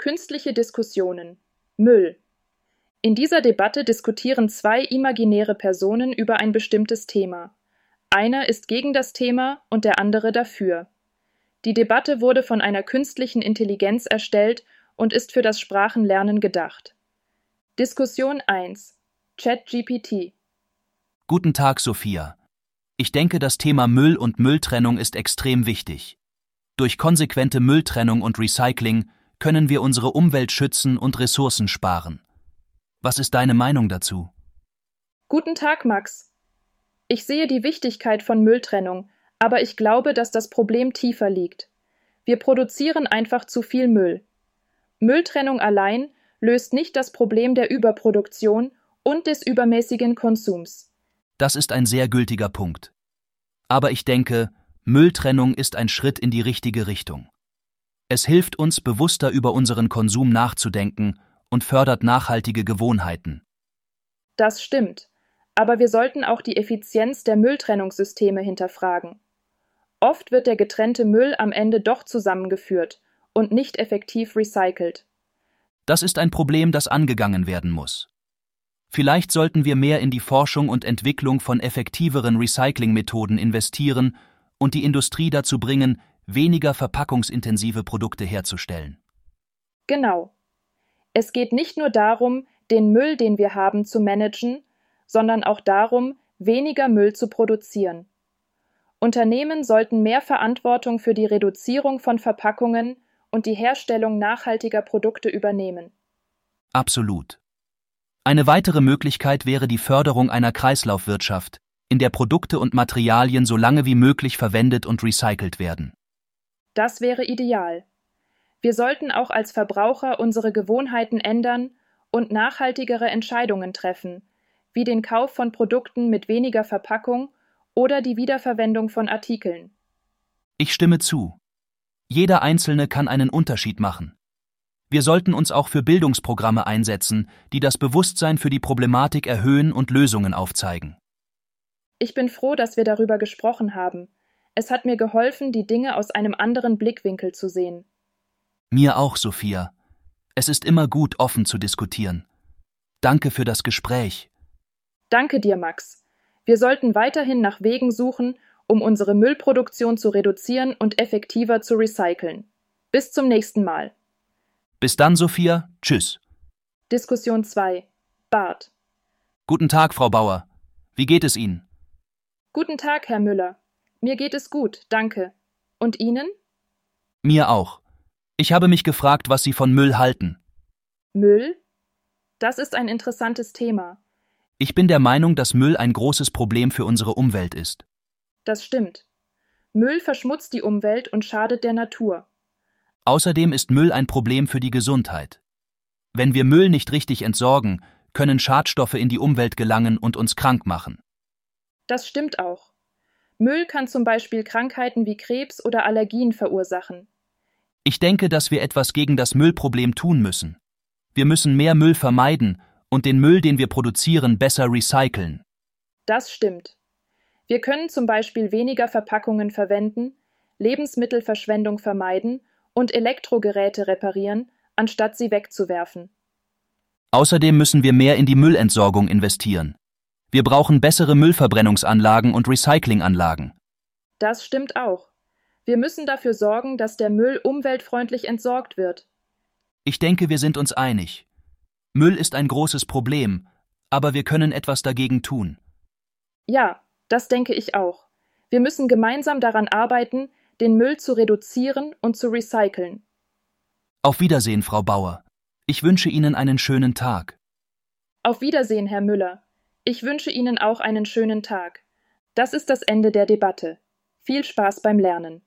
Künstliche Diskussionen. Müll. In dieser Debatte diskutieren zwei imaginäre Personen über ein bestimmtes Thema. Einer ist gegen das Thema und der andere dafür. Die Debatte wurde von einer künstlichen Intelligenz erstellt und ist für das Sprachenlernen gedacht. Diskussion 1 ChatGPT Guten Tag, Sophia. Ich denke, das Thema Müll und Mülltrennung ist extrem wichtig. Durch konsequente Mülltrennung und Recycling können wir unsere Umwelt schützen und Ressourcen sparen. Was ist deine Meinung dazu? Guten Tag, Max. Ich sehe die Wichtigkeit von Mülltrennung, aber ich glaube, dass das Problem tiefer liegt. Wir produzieren einfach zu viel Müll. Mülltrennung allein löst nicht das Problem der Überproduktion und des übermäßigen Konsums. Das ist ein sehr gültiger Punkt. Aber ich denke, Mülltrennung ist ein Schritt in die richtige Richtung. Es hilft uns, bewusster über unseren Konsum nachzudenken und fördert nachhaltige Gewohnheiten. Das stimmt. Aber wir sollten auch die Effizienz der Mülltrennungssysteme hinterfragen. Oft wird der getrennte Müll am Ende doch zusammengeführt und nicht effektiv recycelt. Das ist ein Problem, das angegangen werden muss. Vielleicht sollten wir mehr in die Forschung und Entwicklung von effektiveren Recyclingmethoden investieren und die Industrie dazu bringen, weniger verpackungsintensive Produkte herzustellen. Genau. Es geht nicht nur darum, den Müll, den wir haben, zu managen, sondern auch darum, weniger Müll zu produzieren. Unternehmen sollten mehr Verantwortung für die Reduzierung von Verpackungen und die Herstellung nachhaltiger Produkte übernehmen. Absolut. Eine weitere Möglichkeit wäre die Förderung einer Kreislaufwirtschaft, in der Produkte und Materialien so lange wie möglich verwendet und recycelt werden. Das wäre ideal. Wir sollten auch als Verbraucher unsere Gewohnheiten ändern und nachhaltigere Entscheidungen treffen, wie den Kauf von Produkten mit weniger Verpackung oder die Wiederverwendung von Artikeln. Ich stimme zu. Jeder Einzelne kann einen Unterschied machen. Wir sollten uns auch für Bildungsprogramme einsetzen, die das Bewusstsein für die Problematik erhöhen und Lösungen aufzeigen. Ich bin froh, dass wir darüber gesprochen haben. Es hat mir geholfen, die Dinge aus einem anderen Blickwinkel zu sehen. Mir auch, Sophia. Es ist immer gut, offen zu diskutieren. Danke für das Gespräch. Danke dir, Max. Wir sollten weiterhin nach Wegen suchen, um unsere Müllproduktion zu reduzieren und effektiver zu recyceln. Bis zum nächsten Mal. Bis dann, Sophia. Tschüss. Diskussion 2. Bart. Guten Tag, Frau Bauer. Wie geht es Ihnen? Guten Tag, Herr Müller. Mir geht es gut, danke. Und Ihnen? Mir auch. Ich habe mich gefragt, was Sie von Müll halten. Müll? Das ist ein interessantes Thema. Ich bin der Meinung, dass Müll ein großes Problem für unsere Umwelt ist. Das stimmt. Müll verschmutzt die Umwelt und schadet der Natur. Außerdem ist Müll ein Problem für die Gesundheit. Wenn wir Müll nicht richtig entsorgen, können Schadstoffe in die Umwelt gelangen und uns krank machen. Das stimmt auch. Müll kann zum Beispiel Krankheiten wie Krebs oder Allergien verursachen. Ich denke, dass wir etwas gegen das Müllproblem tun müssen. Wir müssen mehr Müll vermeiden und den Müll, den wir produzieren, besser recyceln. Das stimmt. Wir können zum Beispiel weniger Verpackungen verwenden, Lebensmittelverschwendung vermeiden und Elektrogeräte reparieren, anstatt sie wegzuwerfen. Außerdem müssen wir mehr in die Müllentsorgung investieren. Wir brauchen bessere Müllverbrennungsanlagen und Recyclinganlagen. Das stimmt auch. Wir müssen dafür sorgen, dass der Müll umweltfreundlich entsorgt wird. Ich denke, wir sind uns einig. Müll ist ein großes Problem, aber wir können etwas dagegen tun. Ja, das denke ich auch. Wir müssen gemeinsam daran arbeiten, den Müll zu reduzieren und zu recyceln. Auf Wiedersehen, Frau Bauer. Ich wünsche Ihnen einen schönen Tag. Auf Wiedersehen, Herr Müller. Ich wünsche Ihnen auch einen schönen Tag. Das ist das Ende der Debatte. Viel Spaß beim Lernen.